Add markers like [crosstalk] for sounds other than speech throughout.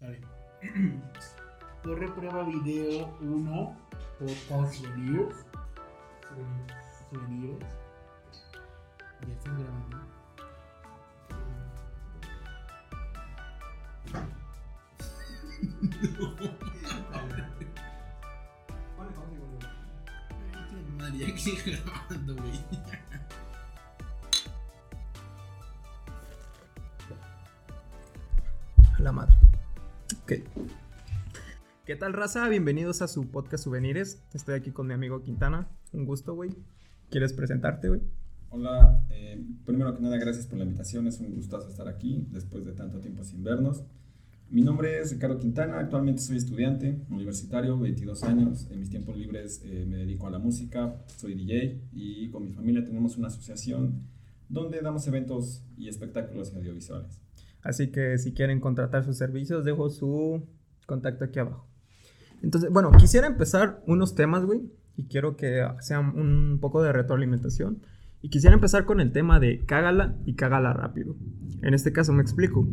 Dale. [clears throat] Torre prueba video 1, podcast souvenirs. Souvenirs. Ya están grabando. Madre, que grabando, güey. La madre. ¿Qué tal, raza? Bienvenidos a su podcast Souvenirs. Estoy aquí con mi amigo Quintana. Un gusto, güey. ¿Quieres presentarte, güey? Hola, eh, primero que nada gracias por la invitación, es un gustazo estar aquí después de tanto tiempo sin vernos. Mi nombre es Ricardo Quintana, actualmente soy estudiante universitario, 22 años, en mis tiempos libres eh, me dedico a la música, soy DJ y con mi familia tenemos una asociación donde damos eventos y espectáculos audiovisuales. Así que si quieren contratar sus servicios, dejo su contacto aquí abajo. Entonces, bueno, quisiera empezar unos temas, güey, y quiero que sea un poco de retroalimentación. Y quisiera empezar con el tema de cágala y cágala rápido. En este caso me explico.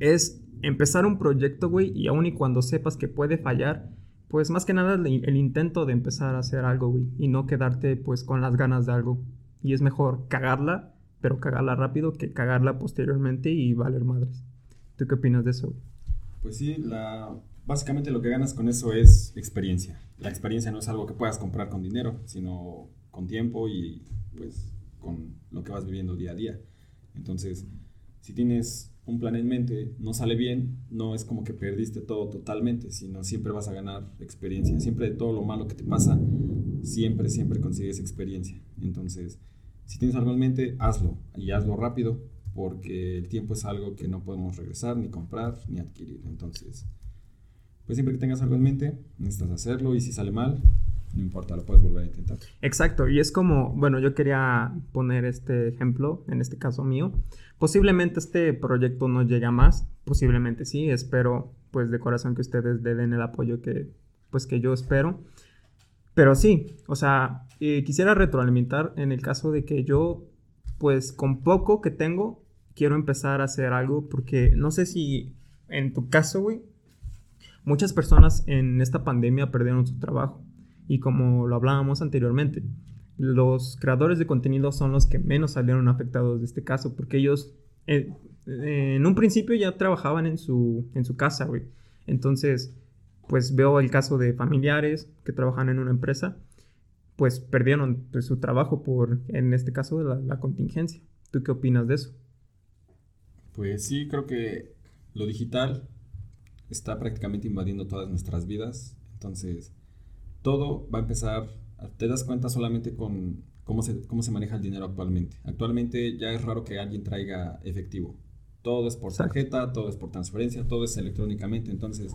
Es empezar un proyecto, güey, y aun y cuando sepas que puede fallar, pues más que nada el, intento de empezar a hacer algo, güey, y no quedarte pues con las ganas de algo. Y es mejor cagarla, pero cagarla rápido que cagarla posteriormente y valer madres. ¿Tú qué opinas de eso? Pues sí, la, básicamente lo que ganas con eso es experiencia. La experiencia no es algo que puedas comprar con dinero, sino con tiempo y pues con lo que vas viviendo día a día. Entonces, si tienes un plan en mente, no sale bien, no es como que perdiste todo totalmente, sino siempre vas a ganar experiencia. Siempre de todo lo malo que te pasa, siempre, siempre consigues experiencia. Entonces, si tienes algo en mente, hazlo y hazlo rápido, porque el tiempo es algo que no podemos regresar, ni comprar, ni adquirir. Entonces, pues siempre que tengas algo en mente, necesitas hacerlo y si sale mal, no importa, lo puedes volver a intentar. Exacto, y es como, bueno, yo quería poner este ejemplo, en este caso mío. Posiblemente este proyecto no llegue más, posiblemente sí, espero pues de corazón que ustedes den el apoyo que pues que yo espero. Pero sí, o sea, eh, quisiera retroalimentar en el caso de que yo pues con poco que tengo quiero empezar a hacer algo porque no sé si en tu caso, güey, muchas personas en esta pandemia perdieron su trabajo. Y como lo hablábamos anteriormente, los creadores de contenido son los que menos salieron afectados de este caso, porque ellos eh, eh, en un principio ya trabajaban en su, en su casa, güey. Entonces, pues veo el caso de familiares que trabajan en una empresa, pues perdieron pues, su trabajo por, en este caso, la, la contingencia. ¿Tú qué opinas de eso? Pues sí, creo que lo digital está prácticamente invadiendo todas nuestras vidas. Entonces, todo va a empezar, te das cuenta solamente con cómo se, cómo se maneja el dinero actualmente. Actualmente ya es raro que alguien traiga efectivo. Todo es por tarjeta, todo es por transferencia, todo es electrónicamente. Entonces,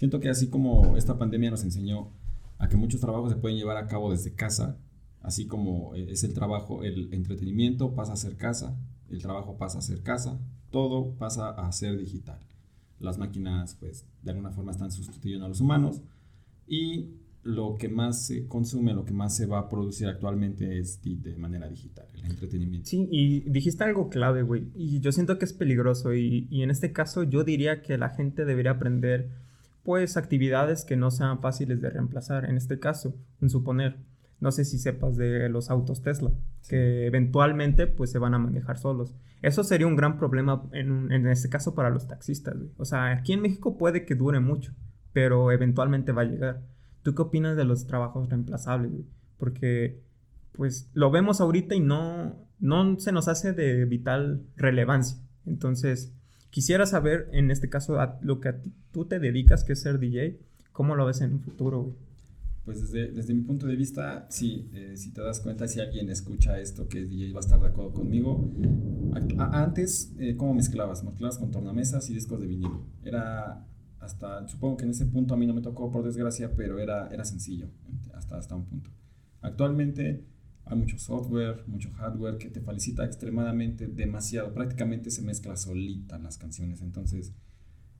siento que así como esta pandemia nos enseñó a que muchos trabajos se pueden llevar a cabo desde casa, así como es el trabajo, el entretenimiento pasa a ser casa, el trabajo pasa a ser casa, todo pasa a ser digital. Las máquinas, pues, de alguna forma están sustituyendo a los humanos y lo que más se consume, lo que más se va a producir actualmente es de manera digital, el entretenimiento. Sí, y dijiste algo clave, güey. Y yo siento que es peligroso. Y, y en este caso, yo diría que la gente debería aprender, pues, actividades que no sean fáciles de reemplazar. En este caso, en suponer, no sé si sepas de los autos Tesla, que eventualmente, pues, se van a manejar solos. Eso sería un gran problema en, en este caso para los taxistas. O sea, aquí en México puede que dure mucho, pero eventualmente va a llegar. ¿Tú qué opinas de los trabajos reemplazables? Porque pues lo vemos ahorita y no, no se nos hace de vital relevancia. Entonces, quisiera saber, en este caso, a lo que a ti- tú te dedicas, que es ser DJ, ¿cómo lo ves en un futuro, güey? Pues desde, desde mi punto de vista, sí, eh, si te das cuenta, si alguien escucha esto que es DJ va a estar de acuerdo conmigo. Act- a- Antes, eh, ¿cómo mezclabas? Mezclabas con tornamesas y discos de vinilo. Era hasta, supongo que en ese punto a mí no me tocó por desgracia, pero era, era sencillo, hasta, hasta un punto. Actualmente hay mucho software, mucho hardware que te facilita extremadamente demasiado. Prácticamente se mezcla solita las canciones. Entonces,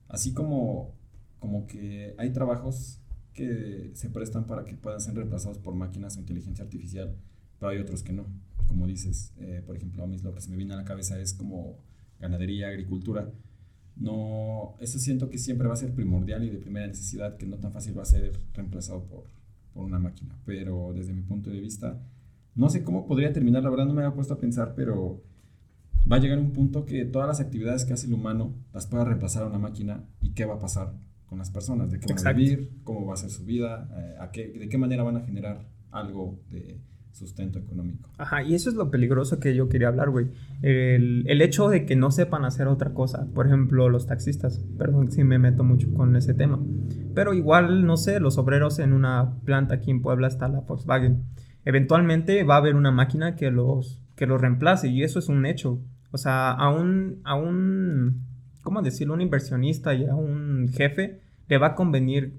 así como, como que hay trabajos que se prestan para que puedan ser reemplazados por máquinas o inteligencia artificial, pero hay otros que no. Como dices, eh, por ejemplo, a mí lo que se me viene a la cabeza es como ganadería, agricultura, no, eso siento que siempre va a ser primordial y de primera necesidad, que no tan fácil va a ser reemplazado por, por una máquina. Pero desde mi punto de vista, no sé cómo podría terminar, la verdad no me había puesto a pensar, pero va a llegar un punto que todas las actividades que hace el humano las pueda reemplazar a una máquina y qué va a pasar con las personas, de qué van a vivir, cómo va a ser su vida, eh, a qué, de qué manera van a generar algo de, sustento económico. Ajá, y eso es lo peligroso que yo quería hablar, güey. El, el, hecho de que no sepan hacer otra cosa. Por ejemplo, los taxistas. Perdón si me meto mucho con ese tema. Pero igual, no sé, los obreros en una planta aquí en Puebla está la Volkswagen. Eventualmente va a haber una máquina que los, que los reemplace y eso es un hecho. O sea, a un, ¿cómo decirlo? Un inversionista y a un jefe le va a convenir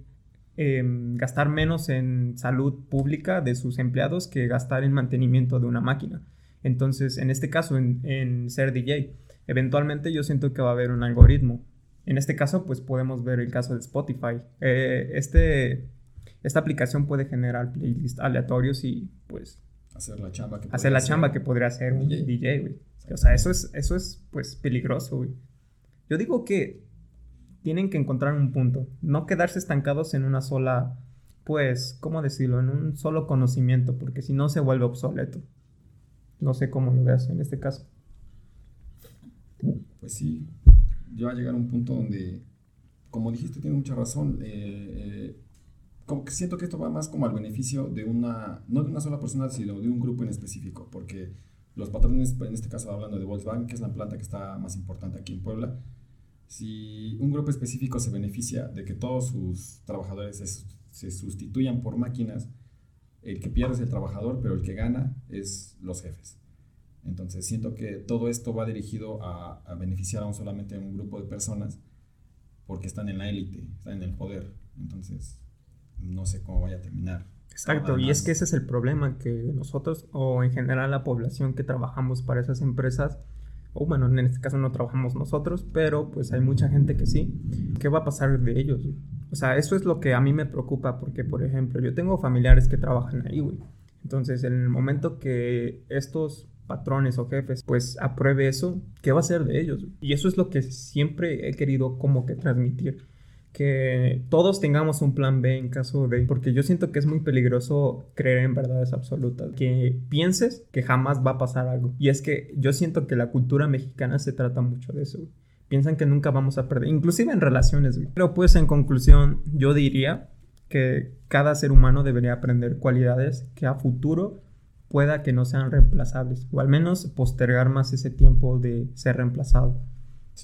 Em, gastar menos en salud pública de sus empleados que gastar en mantenimiento de una máquina. Entonces, en este caso, en, ser DJ, eventualmente yo siento que va a haber un algoritmo. En este caso, pues podemos ver el caso de Spotify. Eh, este, esta aplicación puede generar playlists aleatorios y pues hacer la chamba que, hacer la chamba que podría hacer un DJ, O sea, eso es, eso es pues peligroso, Yo digo que tienen que encontrar un punto, no quedarse estancados en una sola, pues, ¿cómo decirlo? En un solo conocimiento, porque si no se vuelve obsoleto. No sé cómo lo veas en este caso. Pues sí, yo va a llegar a un punto donde, como dijiste, tiene mucha razón. Eh, eh, como que siento que esto va más como al beneficio de una, no de una sola persona, sino de un grupo en específico, porque los patrones, en este caso hablando de Volkswagen, que es la planta que está más importante aquí en Puebla, si un grupo específico se beneficia de que todos sus trabajadores se, sustituyan por máquinas, el que pierde es el trabajador, pero el que gana es los jefes. Entonces siento que todo esto va dirigido a, beneficiar a un solamente un grupo de personas porque están en la élite, están en el poder. Entonces no sé cómo vaya a terminar. Exacto, y es que ese es el problema, que nosotros o en general la población que trabajamos para esas empresas, o bueno, en este caso no trabajamos nosotros, pero pues hay mucha gente que sí. ¿Qué va a pasar de ellos? O sea, eso es lo que a mí me preocupa porque, por ejemplo, yo tengo familiares que trabajan ahí, güey. Entonces, en el momento que estos patrones o jefes pues apruebe eso, ¿qué va a ser de ellos? Y eso es lo que siempre he querido como que transmitir que todos tengamos un plan B en caso de... Porque yo siento que es muy peligroso creer en verdades absolutas. Que pienses que jamás va a pasar algo. Y es que yo siento que la cultura mexicana se trata mucho de eso. Piensan que nunca vamos a perder, inclusive en relaciones. Pero pues en conclusión, yo diría que cada ser humano debería aprender cualidades que a futuro pueda que no sean reemplazables. O al menos postergar más ese tiempo de ser reemplazado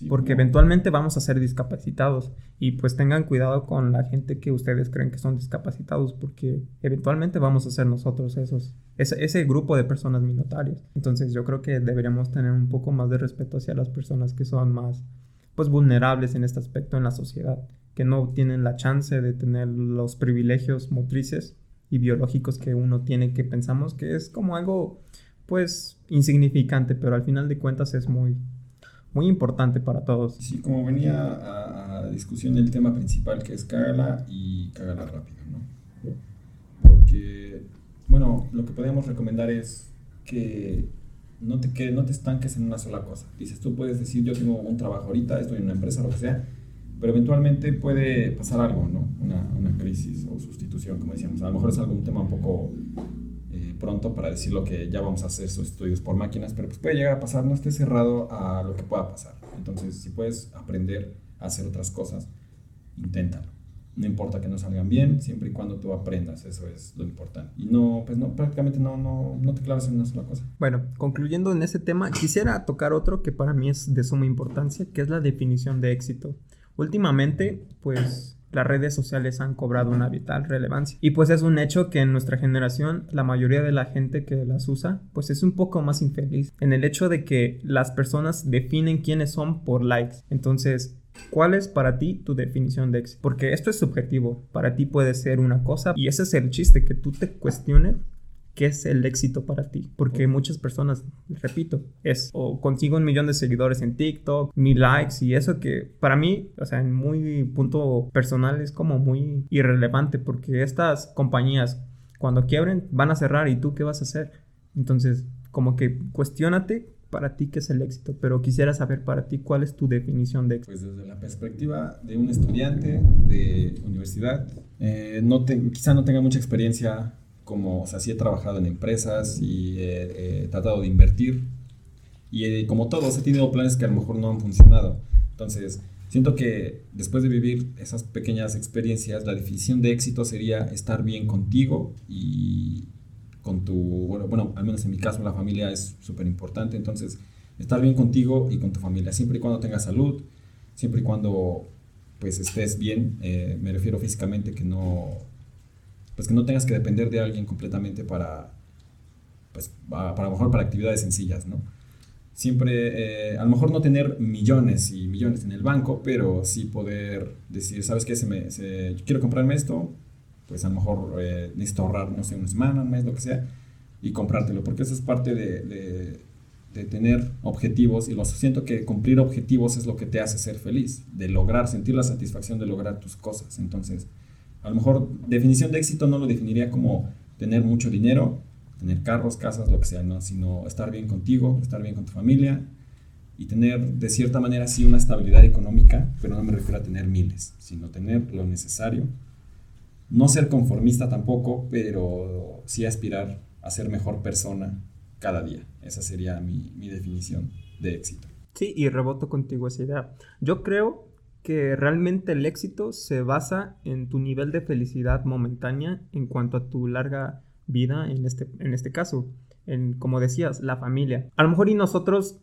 porque eventualmente vamos a ser discapacitados y pues tengan cuidado con la gente que ustedes creen que son discapacitados porque eventualmente vamos a ser nosotros esos, ese, ese grupo de personas minoritarias. Entonces yo creo que deberíamos tener un poco más de respeto hacia las personas que son más pues vulnerables en este aspecto en la sociedad, que no tienen la chance de tener los privilegios motrices y biológicos que uno tiene que pensamos que es como algo pues insignificante, pero al final de cuentas es muy muy importante para todos. Sí, como venía a, discusión el tema principal que es cágala y cágala rápido, ¿no? Porque, bueno, lo que podemos recomendar es que no te, que no te estanques en una sola cosa. Dices, tú puedes decir, yo tengo un trabajo ahorita, estoy en una empresa, lo que sea, pero eventualmente puede pasar algo, ¿no? Una, una crisis o sustitución, como decíamos. A lo mejor es algún tema un poco pronto para decir lo que ya vamos a hacer esos estudios por máquinas, pero pues puede llegar a pasar, no esté cerrado a lo que pueda pasar. Entonces, si puedes aprender a hacer otras cosas, inténtalo. No importa que no salgan bien, siempre y cuando tú aprendas, eso es lo importante. Y no, pues no, prácticamente no, no, no te claves en una sola cosa. Bueno, concluyendo en ese tema, quisiera tocar otro que para mí es de suma importancia, que es la definición de éxito. Últimamente, pues las redes sociales han cobrado una vital relevancia. Y pues es un hecho que en nuestra generación la mayoría de la gente que las usa pues es un poco más infeliz en el hecho de que las personas definen quiénes son por likes. Entonces, ¿Cuál es para ti tu definición de éxito? Porque esto es subjetivo. Para ti puede ser una cosa y ese es el chiste, que tú te cuestiones qué es el éxito para ti. Porque muchas personas, repito, es o consigo un millón de seguidores en TikTok, mil likes y eso que para mí, o sea, en muy punto personal es como muy irrelevante porque estas compañías cuando quiebren van a cerrar y tú qué vas a hacer. Entonces, como que cuestionate para ti qué es el éxito, pero quisiera saber para ti cuál es tu definición de éxito. Pues desde la perspectiva de un estudiante de universidad, eh, no quizá no tenga mucha experiencia como, o sea, sí he trabajado en empresas y he, tratado de invertir y eh, como todos he tenido planes que a lo mejor no han funcionado. Entonces, siento que después de vivir esas pequeñas experiencias, la definición de éxito sería estar bien contigo y con tu, bueno, bueno al menos en mi caso la familia es súper importante, entonces estar bien contigo y con tu familia, siempre y cuando tengas salud, siempre y cuando pues estés bien, eh, me refiero físicamente que no, pues que no tengas que depender de alguien completamente para, pues para, lo mejor para actividades sencillas, ¿no? Siempre, eh, a lo mejor no tener millones y millones en el banco, pero sí poder decir, ¿sabes qué? Se me, quiero comprarme esto, pues a lo mejor eh, necesito ahorrar, no sé, una semana, un mes, lo que sea, y comprártelo, porque eso es parte de, de, tener objetivos, y lo siento que cumplir objetivos es lo que te hace ser feliz, de lograr, sentir la satisfacción de lograr tus cosas. Entonces, a lo mejor definición de éxito no lo definiría como tener mucho dinero, tener carros, casas, lo que sea, ¿no? sino estar bien contigo, estar bien con tu familia, y tener de cierta manera sí una estabilidad económica, pero no me refiero a tener miles, sino tener lo necesario no ser conformista tampoco, pero sí aspirar a ser mejor persona cada día. Esa sería mi, definición de éxito. Sí, y reboto contigo esa idea. Yo creo que realmente el éxito se basa en tu nivel de felicidad momentánea en cuanto a tu larga vida en este, en este caso. En, como decías, la familia. A lo mejor y nosotros,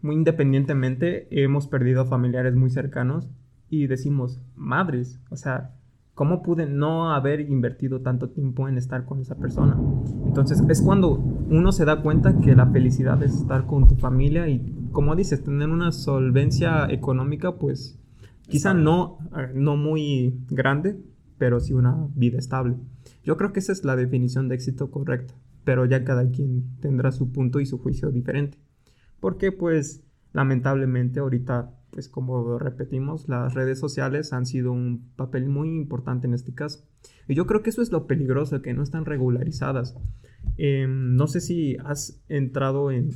muy independientemente, hemos perdido familiares muy cercanos y decimos, madres, o sea, ¿Cómo pude no haber invertido tanto tiempo en estar con esa persona? Entonces es cuando uno se da cuenta que la felicidad es estar con tu familia y, como dices, tener una solvencia económica, pues quizá no, eh, no muy grande, pero sí una vida estable. Yo creo que esa es la definición de éxito correcta, pero ya cada quien tendrá su punto y su juicio diferente. Porque pues lamentablemente ahorita pues como repetimos, las redes sociales han sido un papel muy importante en este caso. Y yo creo que eso es lo peligroso, que no están regularizadas. Em, no sé si has entrado en,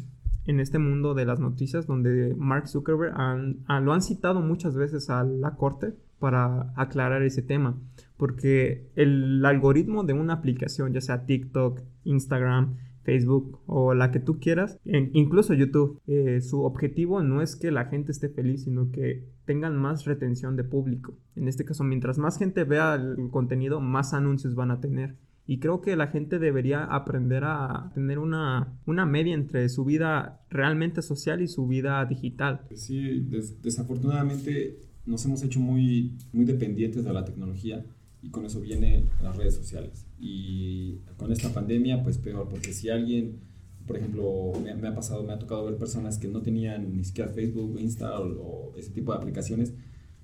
este mundo de las noticias donde Mark Zuckerberg lo han citado muchas veces a la corte para aclarar ese tema. Porque el algoritmo de una aplicación, ya sea TikTok, Instagram, Facebook o la que tú quieras, incluso YouTube, eh, su objetivo no es que la gente esté feliz, sino que tengan más retención de público. En este caso, mientras más gente vea el contenido, más anuncios van a tener. Y creo que la gente debería aprender a tener una, una media entre su vida realmente social y su vida digital. Sí, desafortunadamente nos hemos hecho muy, muy dependientes de la tecnología y con eso vienen las redes sociales. Y con esta pandemia, pues peor, porque si alguien, por ejemplo, me, ha pasado, me ha tocado ver personas que no tenían ni siquiera Facebook, Insta o, ese tipo de aplicaciones,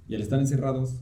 y al estar encerrados,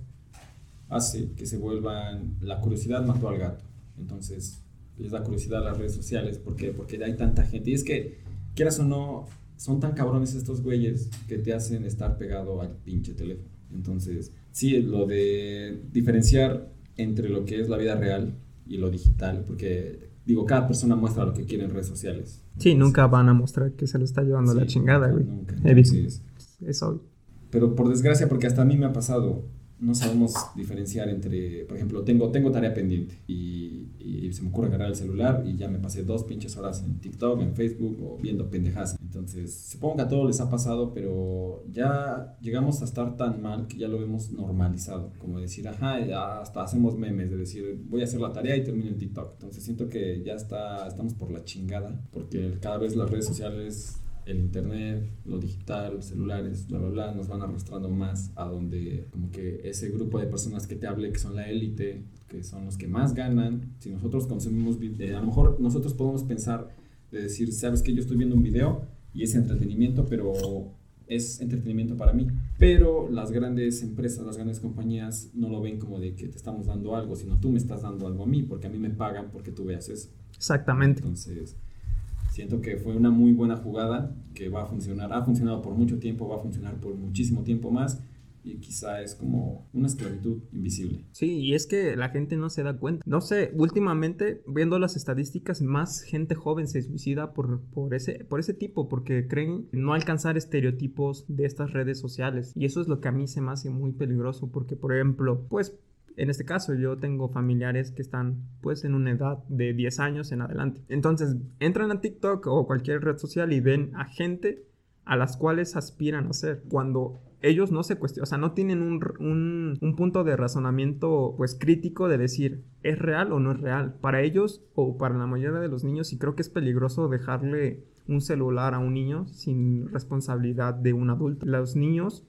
hace que se vuelvan, la curiosidad mató al gato. Entonces, les da curiosidad a las redes sociales, ¿por qué? Porque hay tanta gente. Y es que, quieras o no, son tan cabrones estos güeyes que te hacen estar pegado al pinche teléfono. Entonces, sí, lo de diferenciar entre lo que es la vida real y lo digital, porque digo, cada persona muestra lo que quiere en redes sociales. Sí, nunca van a mostrar que se lo está llevando la chingada, güey. Nunca. es obvio. Pero por desgracia, porque hasta a mí me ha pasado, no sabemos diferenciar entre, por ejemplo, tengo, tengo tarea pendiente y, se me ocurre agarrar el celular y ya me pasé dos pinches horas en TikTok, en Facebook o viendo pendejas. Entonces, supongo que a todos les ha pasado, pero ya llegamos a estar tan mal que ya lo vemos normalizado. Como decir, ajá, ya hasta hacemos memes de decir, voy a hacer la tarea y termino en TikTok. Entonces, siento que ya está, estamos por la chingada porque cada vez las redes sociales el internet, lo digital, celulares, bla, bla, bla, nos van arrastrando más a donde como que ese grupo de personas que te hable, que son la élite, que son los que más ganan, si nosotros consumimos, eh, a lo mejor nosotros podemos pensar de decir, sabes que yo estoy viendo un video y es entretenimiento, pero es entretenimiento para mí. Pero las grandes empresas, las grandes compañías no lo ven como de que te estamos dando algo, sino tú me estás dando algo a mí, porque a mí me pagan porque tú veas eso. Exactamente. Entonces, Siento que fue una muy buena jugada que va a funcionar, ha funcionado por mucho tiempo, va a funcionar por muchísimo tiempo más y quizá es como una esclavitud invisible. Sí, y es que la gente no se da cuenta. No sé, últimamente, viendo las estadísticas, más gente joven se suicida por, por, ese, por ese tipo, porque creen no alcanzar estereotipos de estas redes sociales. Y eso es lo que a mí se me hace muy peligroso, porque, por ejemplo, pues en este caso yo tengo familiares que están pues en una edad de 10 años en adelante. Entonces entran a TikTok o cualquier red social y ven a gente a las cuales aspiran a ser. Cuando ellos no se cuestionan, o sea, no tienen un, un, punto de razonamiento pues crítico de decir, ¿es real o no es real? Para ellos o para la mayoría de los niños, y creo que es peligroso dejarle un celular a un niño sin responsabilidad de un adulto. Los niños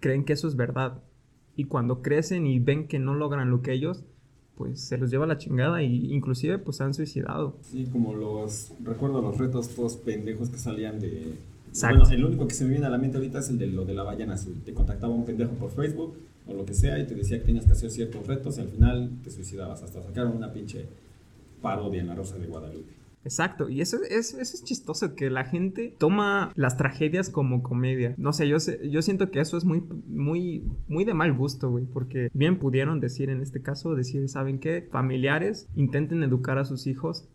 creen que eso es verdad. Y cuando crecen y ven que no logran lo que ellos, pues se los lleva la chingada y inclusive pues se han suicidado. Sí, como los, recuerdo los retos todos pendejos que salían de bueno, el único que se me viene a la mente ahorita es el de lo de la ballena azul. Te contactaba un pendejo por Facebook o lo que sea y te decía que tenías que hacer ciertos retos y al final te suicidabas. Hasta sacaron una pinche parodia en la Rosa de Guadalupe. Exacto, y eso, eso, es chistoso, que la gente toma las tragedias como comedia. No sé, yo, yo siento que eso es muy, muy, muy de mal gusto, güey, porque bien pudieron decir en este caso, decir, ¿saben qué? Familiares intenten educar a sus hijos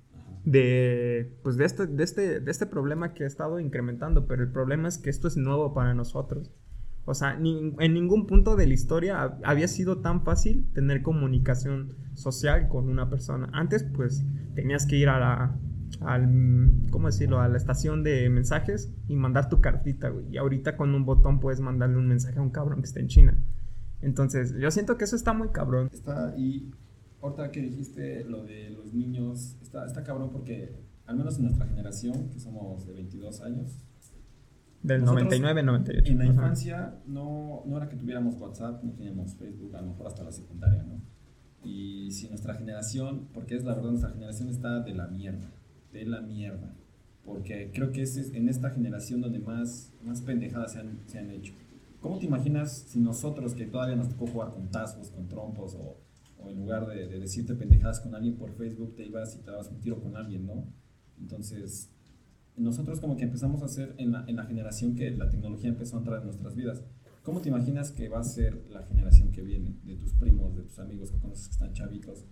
de, pues de, este, de, este, de este problema que ha estado incrementando, pero el problema es que esto es nuevo para nosotros. O sea, en ningún punto de la historia había sido tan fácil tener comunicación social con una persona. Antes, pues, tenías que ir a la, al, ¿cómo decirlo? A la estación de mensajes y mandar tu cartita, güey. Y ahorita con un botón puedes mandarle un mensaje a un cabrón que está en China. Entonces, yo siento que eso está muy cabrón. Está, y ahorita que dijiste lo de los niños, está, está cabrón porque, al menos en nuestra generación, que somos de 22 años, del 99, 98. En la infancia no, no era que tuviéramos WhatsApp, no teníamos Facebook, a lo mejor hasta la secundaria, ¿no? Y si nuestra generación, porque es la verdad, nuestra generación está de la mierda, de la mierda. Porque creo que es en esta generación donde más, más pendejadas se han, se han hecho. ¿Cómo te imaginas si nosotros, que todavía nos tocó jugar con tazos, con trompos o o en lugar de, decirte pendejadas con alguien por Facebook, te ibas y te dabas un tiro con alguien, ¿no? Entonces, nosotros como que empezamos a hacer en la, en la generación que la tecnología empezó a entrar en nuestras vidas. ¿Cómo te imaginas que va a ser la generación que viene? De tus primos, de tus amigos que conoces que están chavitos,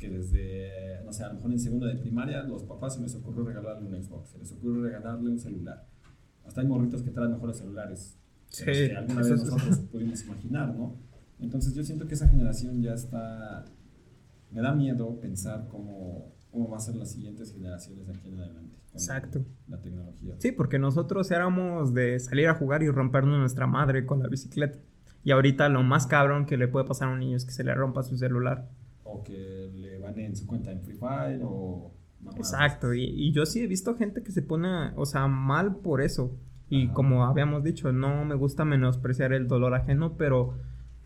que desde, no sé, a lo mejor en segundo de primaria, los papás se les ocurrió regalarle un Xbox, se les ocurrió regalarle un celular. Hasta hay morritos que traen mejores celulares sí, que alguna vez nosotros pudimos imaginar, ¿no? Entonces yo siento que esa generación ya está... Me da miedo pensar cómo, cómo va a ser las siguientes generaciones de aquí en adelante. Exacto. La tecnología. Sí, porque nosotros éramos de salir a jugar y rompernos nuestra madre con la bicicleta. Y ahorita lo más cabrón que le puede pasar a un niño es que se le rompa su celular. O que le van en su cuenta en Free Fire o... Exacto, y, y, yo sí he visto gente que se pone, o sea, mal por eso. Y como habíamos dicho, no me gusta menospreciar el dolor ajeno, pero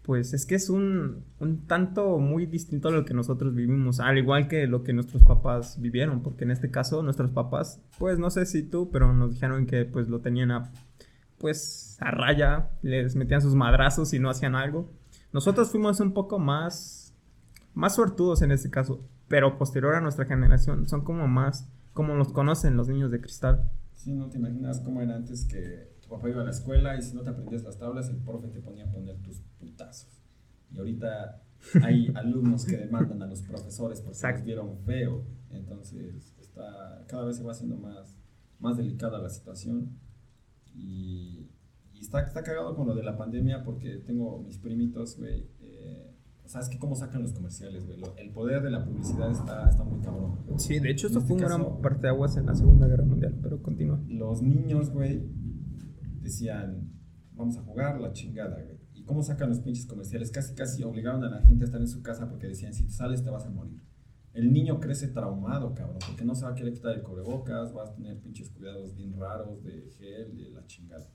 pues es que es un, un, tanto muy distinto a lo que nosotros vivimos, al igual que lo que nuestros papás vivieron, porque en este caso nuestros papás, pues no sé si tú, pero nos dijeron que pues lo tenían a, pues a raya, les metían sus madrazos y no hacían algo. Nosotros fuimos un poco más, más suertudos en este caso, pero posterior a nuestra generación, son como más, como los conocen los niños de cristal. Sí, no te imaginas cómo era antes que tu papá iba a la escuela y si no te aprendías las tablas, el profe te ponía a poner tus putazos. Y ahorita hay [laughs] alumnos que demandan a los profesores porque se les vieron feo. Entonces, está, cada vez se va haciendo más, más delicada la situación. Y, y está, está cagado con lo de la pandemia porque tengo mis primitos, güey. Eh, ¿Sabes qué? ¿Cómo sacan los comerciales, güey? El poder de la publicidad está, está muy cabrón. Sí, de hecho, esto este fue una gran parte de aguas en la Segunda Guerra Mundial, pero continúa. Los niños, güey, decían, vamos a jugar la chingada, güey. ¿Y cómo sacan los pinches comerciales? Casi, casi obligaron a la gente a estar en su casa porque decían, si te sales te vas a morir. El niño crece traumado, cabrón, porque no se va a querer quitar el cubrebocas, vas a tener pinches cuidados bien raros de gel, de la chingada.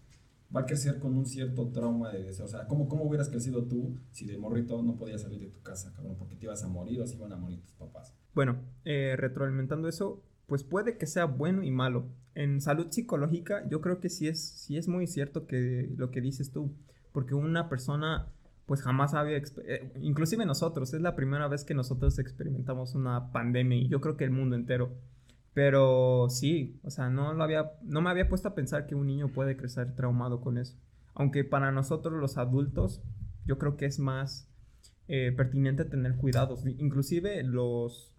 Va a crecer con un cierto trauma de deseo. O sea, ¿cómo, ¿cómo hubieras crecido tú si de morrito no podías salir de tu casa, cabrón? Porque te ibas a morir o si iban a morir tus papás. Bueno, eh, retroalimentando eso, pues puede que sea bueno y malo. En salud psicológica yo creo que sí es, sí es muy cierto que lo que dices tú, porque una persona pues jamás había, eh, inclusive nosotros, es la primera vez que nosotros experimentamos una pandemia y yo creo que el mundo entero. Pero sí, o sea, no, lo había, no me había puesto a pensar que un niño puede crecer traumado con eso. aunque para nosotros los adultos yo creo que es más eh, pertinente tener cuidados. Inclusive los,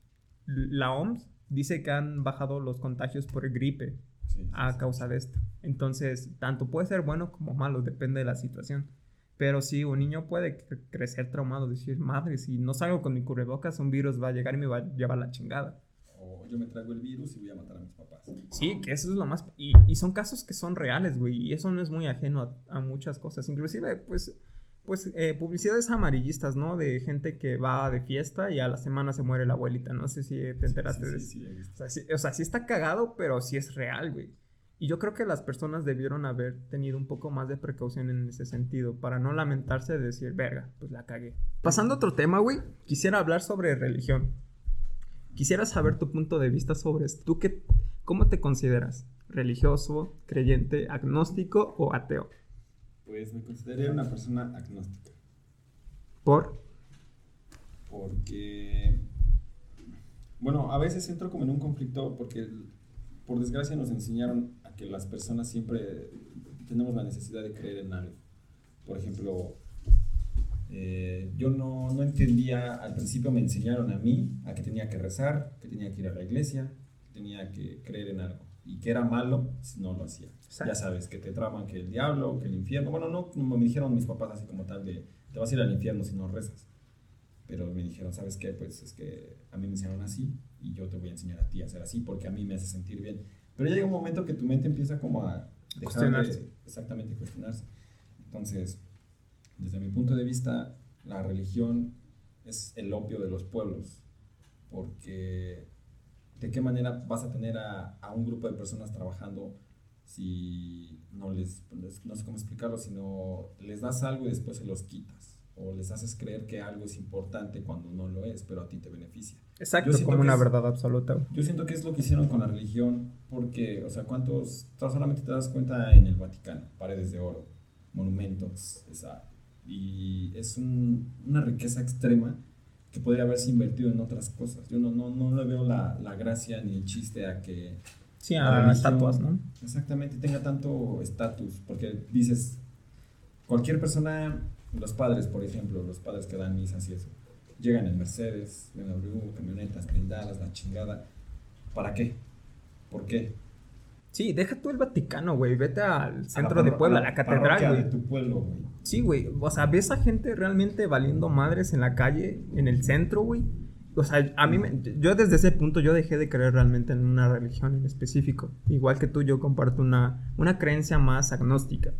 la OMS dice que han bajado los contagios por gripe Sí, sí, a sí. causa de esto. Entonces, tanto puede ser bueno como malo, depende de la situación. Pero sí, un niño puede cre- crecer traumado, decir, madre, si no salgo con mi cubrebocas, un virus va a llegar y me va a llevar la chingada. Yo me traigo el virus y voy a matar a mis papás. Sí, que eso es lo más... Y, y son casos que son reales, güey, y eso no es muy ajeno a, a muchas cosas. Inclusive, pues, pues eh, publicidades amarillistas, ¿no? De gente que va de fiesta y a la semana se muere la abuelita. No sé si te enteraste Sí, de sí, eso. sí. O sea, sí, o sea, sí está cagado, pero sí es real, güey. Y yo creo que las personas debieron haber tenido un poco más de precaución en ese sentido, para no lamentarse de decir, verga, pues la cagué. Pasando a otro tema, güey, quisiera hablar sobre religión. Quisiera saber tu punto de vista sobre esto. ¿Tú qué, cómo te consideras? ¿Religioso, creyente, agnóstico o ateo? Pues me consideré una persona agnóstica. ¿Por? Porque, bueno, a veces entro como en un conflicto porque, por desgracia, nos enseñaron a que las personas siempre tenemos la necesidad de creer en algo. Por ejemplo, eh, yo no, no entendía, al principio me enseñaron a mí a que tenía que rezar, que tenía que ir a la iglesia, que tenía que creer en algo y que era malo si no lo hacía. Exacto. Ya sabes, que te traman que el diablo, que el infierno. Bueno, no como me dijeron mis papás así como tal de te vas a ir al infierno si no rezas. Pero me dijeron, ¿sabes qué? Pues es que a mí me enseñaron así y yo te voy a enseñar a ti a hacer así porque a mí me hace sentir bien. Pero ya llega un momento que tu mente empieza como a Cuestionarse. de exactamente cuestionarse. Entonces, desde mi punto de vista, la religión es el opio de los pueblos porque ¿de qué manera vas a tener a, a un grupo de personas trabajando si no les, no sé cómo explicarlo, sino les das algo y después se los quitas? O les haces creer que algo es importante cuando no lo es, pero a ti te beneficia. Exacto, como una es- verdad absoluta. Yo siento que es lo que hicieron con la religión, porque, o sea, ¿cuántos? solamente te das cuenta en el Vaticano, paredes de oro, monumentos, esa, y es un- una riqueza extrema que podría haberse invertido en otras cosas. Yo no, no, no le veo la, la gracia ni el chiste a que Sí, la a religión, estatuas, ¿no? Exactamente, tenga tanto estatus, porque dices, cualquier persona, los padres, por ejemplo, los padres que dan misas y eso, llegan en Mercedes, BMW, camionetas blindadas, la chingada. ¿Para qué? ¿Por qué? Sí, deja tú el Vaticano, güey. Vete al centro de Puebla, a la parroquia catedral, de güey. tu pueblo, güey. Sí, güey. O sea, ves a gente realmente valiendo madres en la calle, en el centro, güey. O sea, a mí, yo desde ese punto yo dejé de creer realmente en una religión en específico. Igual que tú, yo comparto una, una creencia más agnóstica.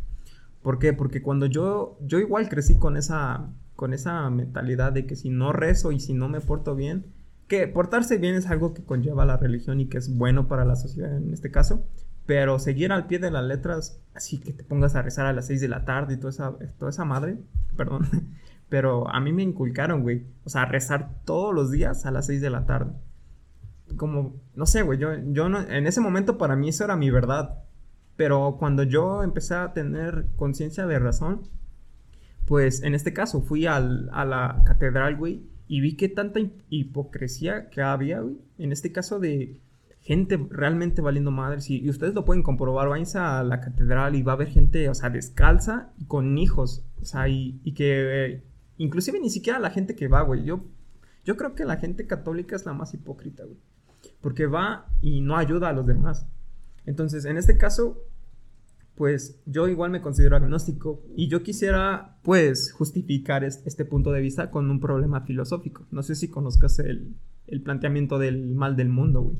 ¿Por qué? Porque cuando yo, yo igual crecí con esa, con esa mentalidad de que si no rezo y si no me porto bien, que portarse bien es algo que conlleva la religión y que es bueno para la sociedad en este caso, pero seguir al pie de las letras, así que te pongas a rezar a las 6 de la tarde y toda esa, toda esa madre, [laughs] perdón, pero a mí me inculcaron, güey, o sea, rezar todos los días a las 6 de la tarde. Como, no sé, güey, yo, yo en ese momento para mí eso era mi verdad, pero cuando yo empecé a tener conciencia de razón, pues en este caso fui al- a la catedral, güey, y vi que tanta hip- hipocresía que había, güey. En este caso de gente realmente valiendo madres. Y, ustedes lo pueden comprobar. Váyanse a la catedral y va a haber gente, o sea, descalza y con hijos. O sea, y, que eh, inclusive ni siquiera la gente que va, güey. Yo, yo creo que la gente católica es la más hipócrita, güey. Porque va y no ayuda a los demás. Entonces, en este caso, pues yo igual me considero agnóstico y yo quisiera pues justificar es- este punto de vista con un problema filosófico. No sé si conozcas el, el planteamiento del mal del mundo, güey.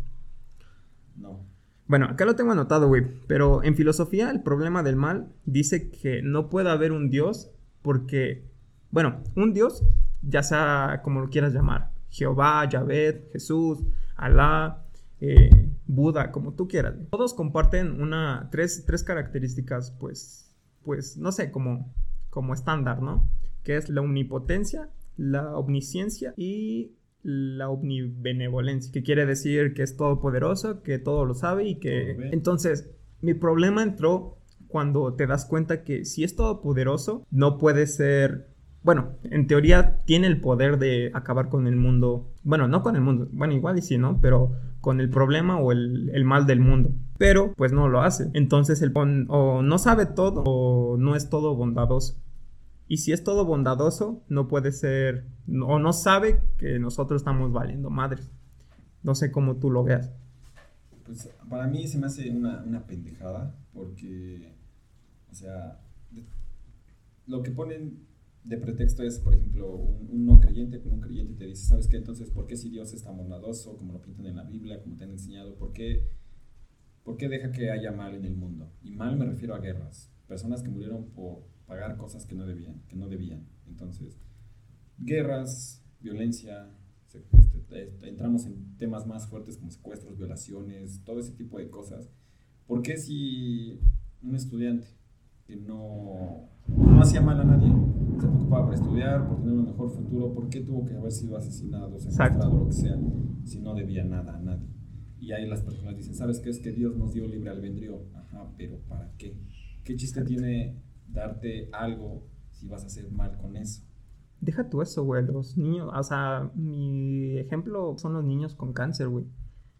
No. Bueno, acá lo tengo anotado, güey, pero en filosofía el problema del mal dice que no puede haber un dios porque, bueno, un dios, ya sea como lo quieras llamar, Jehová, Yahvé, Jesús, Alá, eh, Buda, como tú quieras. Todos comparten una, tres, tres características, pues, pues, no sé, como, como estándar, ¿no? Que es la omnipotencia, la omnisciencia y la omnibenevolencia, que quiere decir que es todopoderoso, que todo lo sabe y que... Entonces, mi problema entró cuando te das cuenta que si es todopoderoso, no puede ser bueno, en teoría tiene el poder de acabar con el mundo. Bueno, no con el mundo, bueno, igual y sí, ¿no? Pero con el problema o el, el mal del mundo. Pero pues no lo hace. Entonces el o no sabe todo o no es todo bondadoso. Y si es todo bondadoso, no puede ser, o no sabe que nosotros estamos valiendo madres. No sé cómo tú lo veas. Pues para mí se me hace una, una pendejada porque, o sea, lo que ponen de pretexto es, por ejemplo, un, no creyente con un creyente te dice, ¿sabes qué? Entonces, ¿por qué si Dios es tan bondadoso, como lo pintan en la Biblia, como te han enseñado, ¿por qué, por qué deja que haya mal en el mundo? Y mal me refiero a guerras, personas que murieron por pagar cosas que no debían, que no debían. Entonces, guerras, violencia, este, entramos en temas más fuertes como secuestros, violaciones, todo ese tipo de cosas. ¿Por qué si un estudiante que no, no hacía mal a nadie, se preocupaba por estudiar, por tener un mejor futuro, ¿por qué tuvo que haber sido asesinado, secuestrado, lo que sea, si no debía nada a nadie? Y ahí las personas dicen, ¿sabes qué? Es que Dios nos dio libre albedrío. Ajá, pero ¿para qué? ¿Qué chiste tiene darte algo si vas a hacer mal con eso? Deja tú eso, güey. Los niños, o sea, mi ejemplo son los niños con cáncer, güey.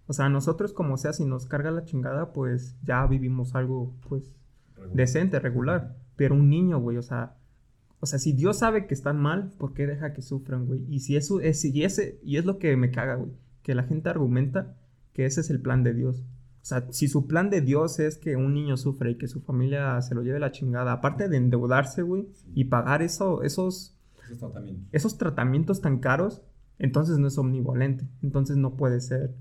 O sea, nosotros como sea, si nos carga la chingada, pues ya vivimos algo, pues, Regular. decente, regular. Pero un niño, güey, o sea, o sea, si Dios sabe que están mal, ¿por qué deja que sufran, güey? Y si eso es, y ese, y es lo que me caga, güey, que la gente argumenta que ese es el plan de Dios. O sea, si su plan de Dios es que un niño sufre y que su familia se lo lleve la chingada, aparte de endeudarse, güey, y pagar eso, esos, Esos tratamientos. esos tratamientos tan caros, entonces no es omnivolente. Entonces no puede ser,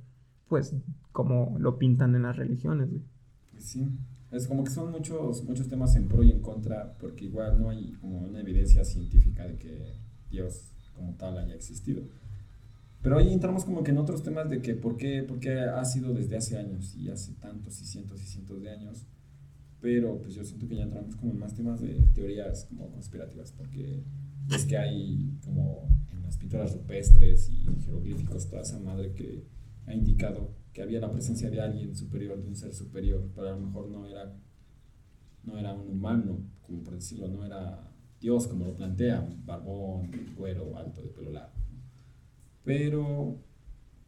pues, como lo pintan en las religiones, güey. Sí, es como que son muchos, muchos temas en pro y en contra, porque igual no hay como una evidencia científica de que Dios como tal haya existido. Pero ahí entramos como que en otros temas de que por qué, por qué ha sido desde hace años y hace tantos y cientos y cientos de años. Pero pues yo siento que ya entramos como en más temas de teorías como conspirativas, porque es que hay como en las pinturas rupestres y jeroglíficos toda esa madre que ha indicado que había la presencia de alguien superior, de un ser superior, pero a lo mejor no era, no era un humano, como por decirlo, no era Dios como lo plantea, barbón, güero, alto, de pelo largo. Pero,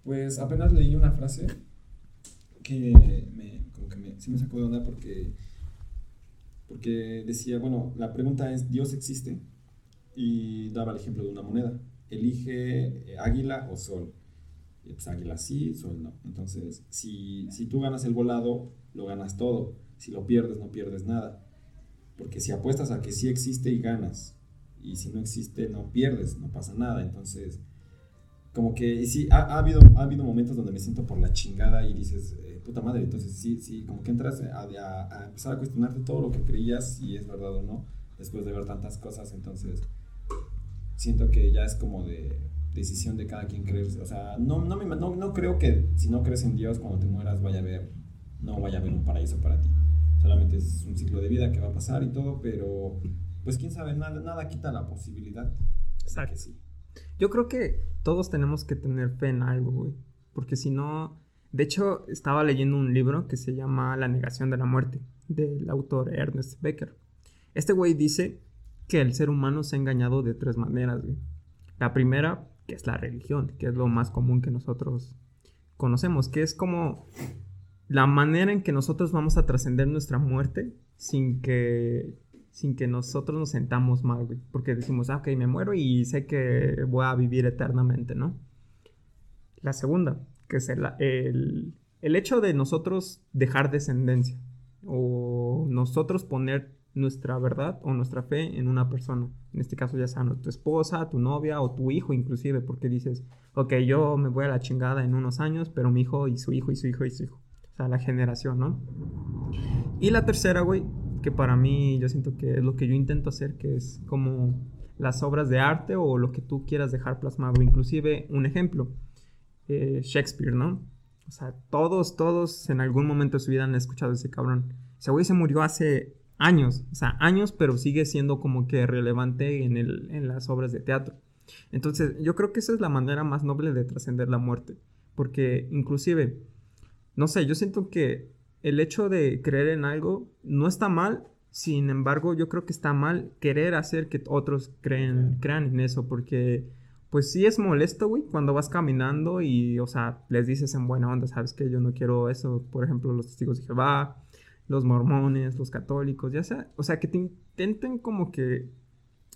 pues apenas leí una frase que me, como que me, sí me sacó de onda porque, porque decía, bueno, la pregunta es, ¿Dios existe? Y daba el ejemplo de una moneda. Elige eh, águila o sol. Y pues águila sí, sol no. Entonces, si, si tú ganas el volado, lo ganas todo. Si lo pierdes, no pierdes nada. Porque si apuestas a que sí existe y ganas, y si no existe, no pierdes, no pasa nada. Entonces, como que y sí, ha, ha habido, ha habido momentos donde me siento por la chingada y dices, eh, puta madre, entonces sí, sí, como que entras a, a- a empezar a cuestionarte todo lo que creías, si es verdad o no, después de ver tantas cosas. Entonces, siento que ya es como de decisión de cada quien creer. O sea, no, no, me, no, no creo que si no crees en Dios, cuando te mueras vaya a haber, no vaya a haber un paraíso para ti. Solamente es un ciclo de vida que va a pasar y todo, pero pues quién sabe, nada, nada quita la posibilidad Exacto. que sí. Yo creo que todos tenemos que tener fe en algo, güey. Porque si no... De hecho, estaba leyendo un libro que se llama La negación de la muerte, del autor Ernest Becker. Este güey dice que el ser humano se ha engañado de tres maneras, güey. La primera, que es la religión, que es lo más común que nosotros conocemos, que es como la manera en que nosotros vamos a trascender nuestra muerte sin que sin que nosotros nos sentamos mal, güey. Porque decimos, ah, ok, me muero y sé que voy a vivir eternamente, ¿no? La segunda, que es el, el, hecho de nosotros dejar descendencia. O nosotros poner nuestra verdad o nuestra fe en una persona. En este caso ya sea tu esposa, tu novia o tu hijo inclusive, porque dices, ok, yo me voy a la chingada en unos años, pero mi hijo y su hijo y su hijo y su hijo. O sea, la generación, ¿no? Y la tercera, güey, que para mí yo siento que es lo que yo intento hacer, que es como las obras de arte o lo que tú quieras dejar plasmado. Inclusive, un ejemplo, eh, Shakespeare, ¿no? O sea, todos, todos en algún momento de su vida han escuchado ese cabrón. Ese güey se murió hace años, o sea, años, pero sigue siendo como que relevante en, el, en las obras de teatro. Entonces, yo creo que esa es la manera más noble de trascender la muerte. Porque inclusive, no sé, yo siento que el hecho de creer en algo no está mal Sin embargo, yo creo que está mal querer hacer que otros creen, crean en eso, porque pues sí es molesto, güey, cuando vas caminando y, o sea, les dices en buena onda, sabes que yo no quiero eso, por ejemplo, los testigos de Jehová, los mormones, los católicos, ya sea, o sea, que te intenten como que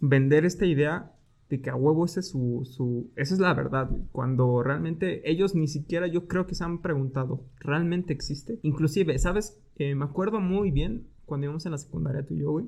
vender esta idea de que a huevo ese es su, su, esa es la verdad, güey, cuando realmente ellos ni siquiera yo creo que se han preguntado, ¿realmente existe? Inclusive, ¿sabes? Eh, me acuerdo muy bien cuando íbamos en la secundaria tú y yo, güey,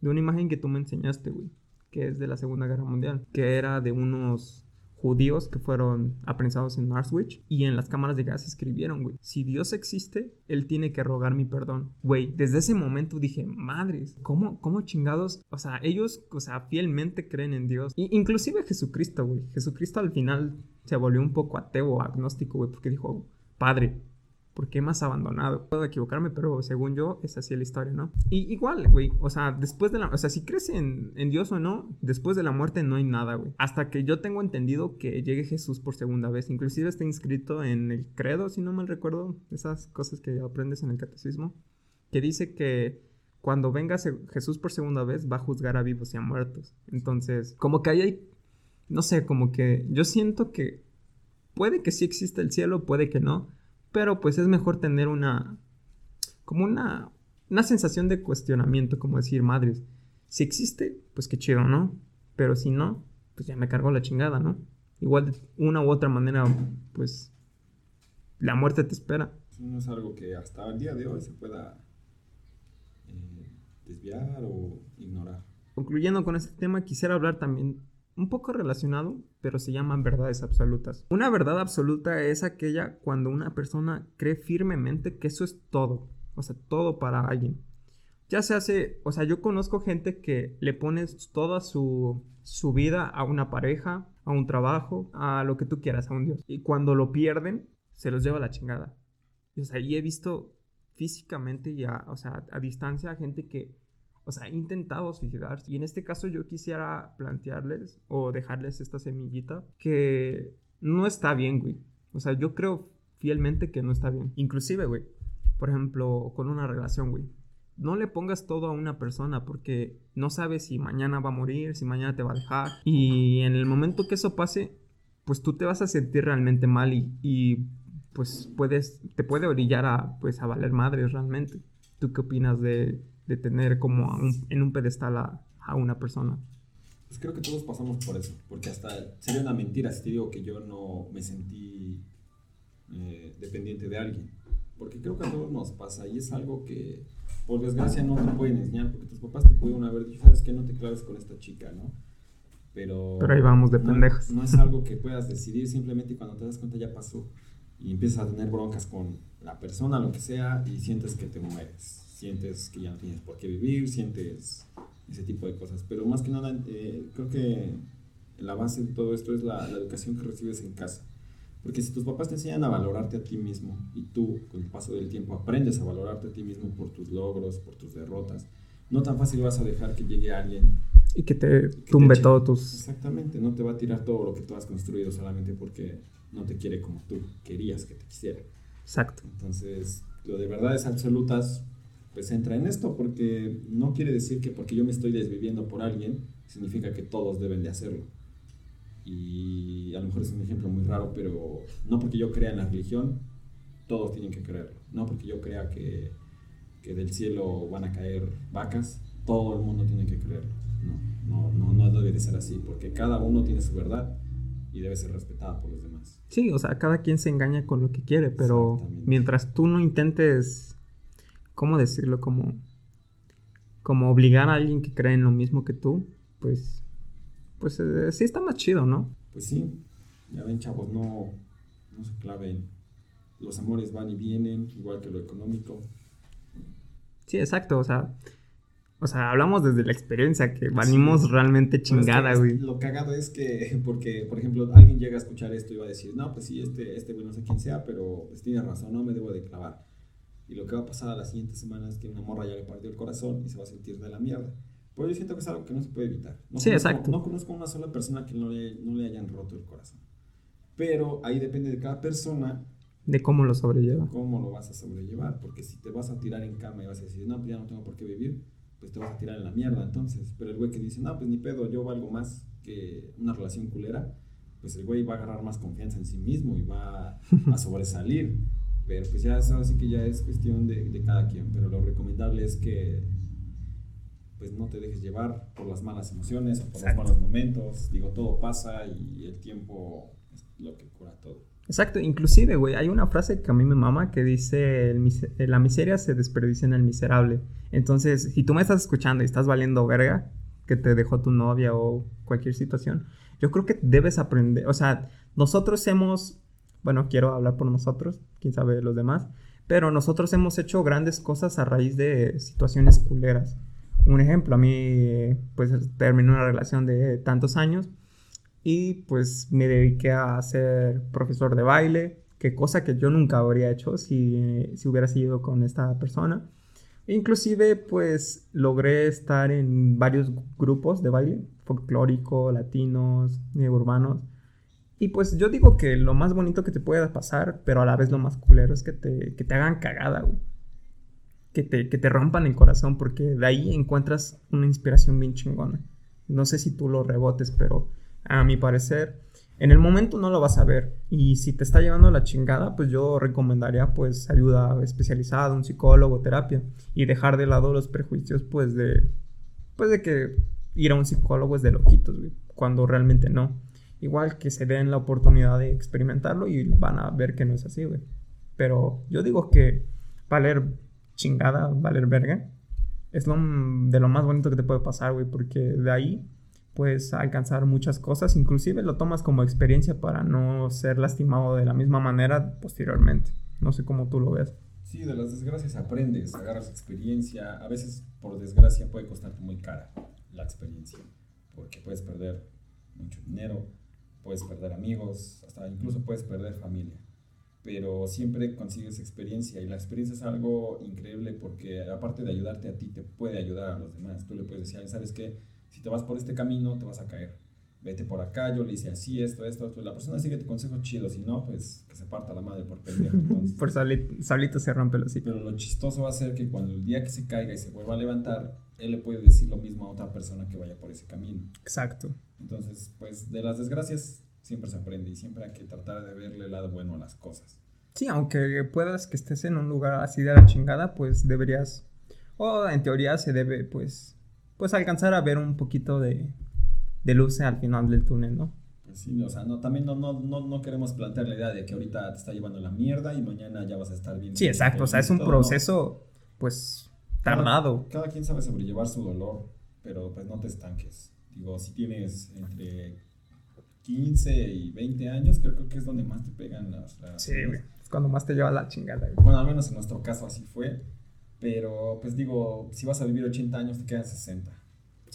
de una imagen que tú me enseñaste, güey que es de la Segunda Guerra Mundial, que era de unos judíos que fueron aprensados en Auschwitz y en las cámaras de gas escribieron, güey, si Dios existe, Él tiene que rogar mi perdón. Güey, desde ese momento dije, madres, ¿cómo, cómo chingados? O sea, ellos, o sea, fielmente creen en Dios. Y, inclusive Jesucristo, güey. Jesucristo al final se volvió un poco ateo, agnóstico, güey, porque dijo, Padre, ¿Por qué más abandonado? Puedo equivocarme, pero según yo es así la historia, ¿no? Y igual, güey, o sea, después de la... O sea, si crees en, Dios o no, después de la muerte no hay nada, güey. Hasta que yo tengo entendido que llegue Jesús por segunda vez. Inclusive está inscrito en el credo, si no mal recuerdo, esas cosas que aprendes en el catecismo, que dice que cuando venga Jesús por segunda vez va a juzgar a vivos y a muertos. Entonces, como que ahí hay, no sé, como que yo siento que puede que sí exista el cielo, puede que no, pero pues es mejor tener una, como una, una sensación de cuestionamiento, como decir, madres, si existe, pues qué chido, ¿no? Pero si no, pues ya me cargo la chingada, ¿no? Igual de una u otra manera, pues la muerte te espera. No es algo que hasta el día de hoy se pueda eh, desviar o ignorar. Concluyendo con este tema, quisiera hablar también un poco relacionado, pero se llaman verdades absolutas. Una verdad absoluta es aquella cuando una persona cree firmemente que eso es todo, o sea, todo para alguien. Ya se hace, o sea, yo conozco gente que le pones toda su, su vida a una pareja, a un trabajo, a lo que tú quieras, a un Dios. Y cuando lo pierden, se los lleva a la chingada. o sea, y he visto físicamente y o sea, a distancia gente que o sea, intentado suicidarse. Y en este caso yo quisiera plantearles o dejarles esta semillita que no está bien, güey. O sea, yo creo fielmente que no está bien. Inclusive, güey, por ejemplo, con una relación, güey. No le pongas todo a una persona porque no sabes si mañana va a morir, si mañana te va a dejar. Y en el momento que eso pase, pues tú te vas a sentir realmente mal y, y pues puedes, te puede orillar a, pues, a valer madres realmente. ¿Tú qué opinas de, de tener como en un pedestal a, a, una persona. Pues creo que todos pasamos por eso, porque hasta sería una mentira si te digo que yo no me sentí eh, dependiente de alguien, porque creo que a todos nos pasa y es algo que por desgracia no te pueden enseñar, porque tus papás te pueden haber dicho, sabes que no te claves con esta chica, ¿no? Pero, Pero ahí vamos de pendejos. No es algo que puedas decidir simplemente cuando te das cuenta ya pasó y empiezas a tener broncas con la persona, lo que sea, y sientes que te mueres sientes que ya no tienes por qué vivir, sientes ese tipo de cosas. Pero más que nada, eh, creo que la base de todo esto es la, educación que recibes en casa. Porque si tus papás te enseñan a valorarte a ti mismo y tú con el paso del tiempo aprendes a valorarte a ti mismo por tus logros, por tus derrotas, no tan fácil vas a dejar que llegue alguien y que te tumbe todos tus... Exactamente, no te va a tirar todo lo que tú has construido solamente porque no te quiere como tú querías que te quisiera. Exacto. Entonces, lo de verdades absolutas pues entra en esto, porque no quiere decir que porque yo me estoy desviviendo por alguien, significa que todos deben de hacerlo. Y a lo mejor es un ejemplo muy raro, pero no porque yo crea en la religión, todos tienen que creerlo. No porque yo crea que, que del cielo van a caer vacas, todo el mundo tiene que creerlo. No, no, no, no debe de ser así, porque cada uno tiene su verdad y debe ser respetada por los demás. Sí, o sea, cada quien se engaña con lo que quiere, pero mientras tú no intentes ¿cómo decirlo? Como, como obligar a alguien que cree en lo mismo que tú, pues, pues eh, sí está más chido, ¿no? Pues sí, ya ven chavos, no, no se claven. Los amores van y vienen, igual que lo económico. Sí, exacto, o sea, o sea, hablamos desde la experiencia, que venimos realmente chingada, güey. lo cagado es que, [laughs] porque, por ejemplo, alguien llega a escuchar esto y va a decir, no, pues sí, este, este güey no sé quién sea, pero pues tiene razón, no me debo de clavar. Y lo que va a pasar a la siguiente semana es que una morra ya le partió el corazón y se va a sentir de la mierda. Pero yo siento que es algo que no se puede evitar. No sí, conozco, exacto. No conozco una sola persona que no le, no le hayan roto el corazón. Pero ahí depende de cada persona. De cómo lo sobrelleva. Cómo lo vas a sobrellevar. Porque si te vas a tirar en cama y vas a decir, no, pues ya no tengo por qué vivir, pues te vas a tirar en la mierda entonces. Pero el güey que dice, no, pues ni pedo, yo valgo más que una relación culera, pues el güey va a agarrar más confianza en sí mismo y va a [laughs] sobresalir. Pero pues ya eso así que ya es cuestión de, de cada quien. Pero lo recomendable es que pues no te dejes llevar por las malas emociones o por Exacto. los malos momentos. Digo, todo pasa y el tiempo es lo que cura todo. Exacto, inclusive, güey, hay una frase que a mí me mama que dice, eh, la miseria se desperdicia en el miserable. Entonces, si tú me estás escuchando y estás valiendo verga, que te dejó tu novia o cualquier situación, yo creo que debes aprender, o sea, nosotros hemos, bueno, quiero hablar por nosotros, quién sabe los demás, pero nosotros hemos hecho grandes cosas a raíz de situaciones culeras. Un ejemplo, a mí, pues terminé una relación de tantos años y pues me dediqué a ser profesor de baile, que cosa que yo nunca habría hecho si, si hubiera sido con esta persona. Inclusive pues logré estar en varios grupos de baile, folclórico, latinos, eh, urbanos. Y pues yo digo que lo más bonito que te pueda pasar, pero a la vez lo más culero es que te, que te hagan cagada, güey. Que te, que te rompan el corazón, porque de ahí encuentras una inspiración bien chingona. No sé si tú lo rebotes, pero a mi parecer, en el momento no lo vas a ver. Y si te está llevando la chingada, pues yo recomendaría pues ayuda especializada, un psicólogo, terapia. Y dejar de lado los prejuicios pues de, pues de que ir a un psicólogo es de loquitos, güey. Cuando realmente no. Igual que se den la oportunidad de experimentarlo y van a ver que no es así, güey. Pero yo digo que valer chingada, valer verga, es lo, de lo más bonito que te puede pasar, güey. Porque de ahí puedes alcanzar muchas cosas. Inclusive lo tomas como experiencia para no ser lastimado de la misma manera posteriormente. No sé cómo tú lo ves. Sí, de las desgracias aprendes, agarras experiencia. A veces, por desgracia, puede costarte muy cara la experiencia, porque puedes perder mucho dinero, puedes perder amigos, hasta incluso puedes perder familia. Pero siempre consigues experiencia y la experiencia es algo increíble porque aparte de ayudarte a ti, te puede ayudar a los demás. Tú le puedes decir, ¿sabes qué? Si te vas por este camino, te vas a caer. Vete por acá, yo le hice así, esto, esto, esto. La persona sigue tu consejo chido, si no, pues que se parta la madre por pendejo. [laughs] Por solito se rompe el hocico. pero lo chistoso va a ser que cuando el día que se caiga y se vuelva a levantar, él le puede decir lo mismo a otra persona que vaya por ese camino. Exacto. Entonces, pues de las desgracias siempre se aprende y siempre hay que tratar de verle el lado bueno a las cosas. Sí, aunque puedas que estés en un lugar así de la chingada, pues deberías, o en teoría se debe, pues, pues alcanzar a ver un poquito de, de luz al final del túnel, ¿no? Pues sí, o sea, no, también no, no, no, no queremos plantear la idea de que ahorita te está llevando la mierda y mañana ya vas a estar bien. Sí, exacto, o sea, es un proceso, pues, tardado. Cada quien sabe sobrellevar su dolor, pero pues no te estanques. Digo, si tienes entre 15 y 20 años, creo que es donde más te pegan las... las- Sí, güey, es cuando más te lleva la chingada, güey. Bueno, al menos en nuestro caso así fue. Pero pues digo, si vas a vivir 80 años, te quedan 60.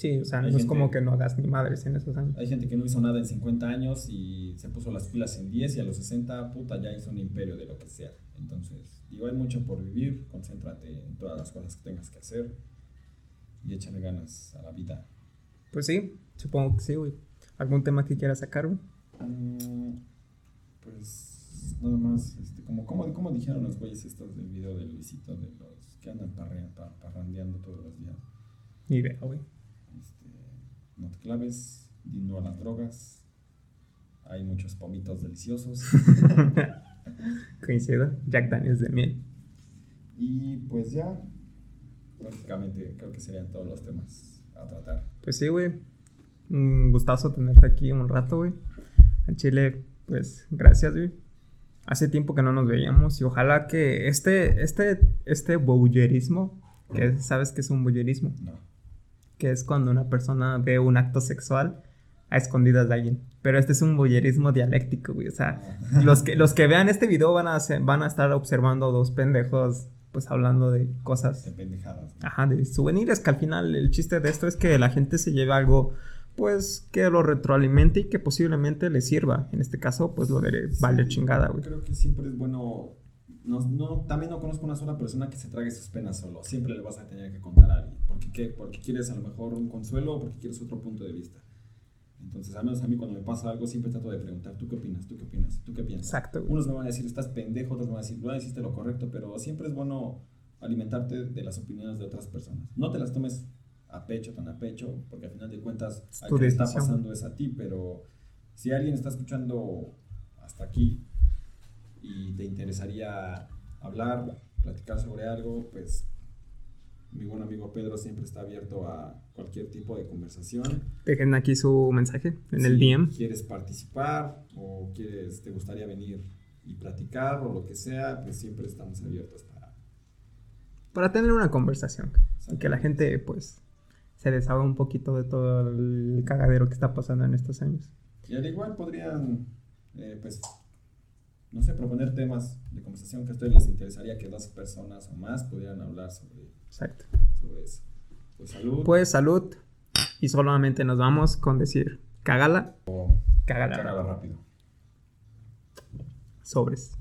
Sí, o sea, no es gente- como que no hagas ni madres en esos años. Hay gente que no hizo nada en 50 años y se puso las pilas en 10 y a los 60, puta, ya hizo un imperio de lo que sea. Entonces, digo, hay mucho por vivir, concéntrate en todas las cosas que tengas que hacer y échale ganas a la vida. Pues sí, supongo que sí, güey. ¿Algún tema que quieras sacar, güey? Mm, pues nada más, este, como, como, como dijeron los güeyes estos del video de Luisito, de los que andan parrandeando todos los días. Ni idea, güey. No te claves, di no a las drogas. Hay muchos pomitos deliciosos. [laughs] Coincido. Jack Daniels de miel. y pues ya, prácticamente creo que serían todos los temas a tratar. Pues sí, güey. Un gustazo tenerte aquí un rato, güey. En Chile, pues gracias, güey. Hace tiempo que no nos veíamos y ojalá que este, este, este voyeurismo, que sabes que es un voyeurismo, No. Que es cuando una persona ve un acto sexual a escondidas de alguien. Pero este es un voyeurismo dialéctico, güey. O sea, [laughs] los que, los que vean este video van a, van a estar observando dos pendejos, pues hablando de cosas De pendejadas. ¿no? Ajá, de souvenirs, que al final el chiste de esto es que la gente se lleve algo, pues, que lo retroalimente y que posiblemente le sirva. En este caso, pues, lo de vale Sí, chingada, güey. Creo que siempre es bueno. No, no, también no conozco una sola persona que se trague sus penas solo. Siempre le vas a tener que contar a alguien. Porque, ¿qué? porque quieres a lo mejor un consuelo o porque quieres otro punto de vista. Entonces, al menos a mí cuando me pasa algo, siempre trato de preguntar, ¿tú qué opinas? ¿Tú qué opinas? ¿Tú qué piensas? Exacto. Unos me van a decir, estás pendejo, otros me van a decir, no hiciste lo correcto, pero siempre es bueno alimentarte de las opiniones de otras personas. No te las tomes a pecho, tan a pecho, porque al final de cuentas a quien está pasando es a ti, pero si alguien está escuchando hasta aquí y te interesaría hablar, platicar sobre algo, pues mi buen amigo Pedro siempre está abierto a cualquier tipo de conversación. Dejen aquí su mensaje en el DM. quieres participar o quieres, te gustaría venir y platicar o lo que sea, pues siempre estamos abiertos para... Para tener una conversación. Y que la gente, pues, se desahogue un poquito de todo el cagadero que está pasando en estos años. Y al igual podrían, eh, pues, no sé, proponer temas de conversación que a ustedes les interesaría que dos personas o más pudieran hablar sobre, Exacto. sobre eso. Pues salud. Pues salud. Y solamente nos vamos con decir, cágala, o cágala. cágala rápido. Sobres.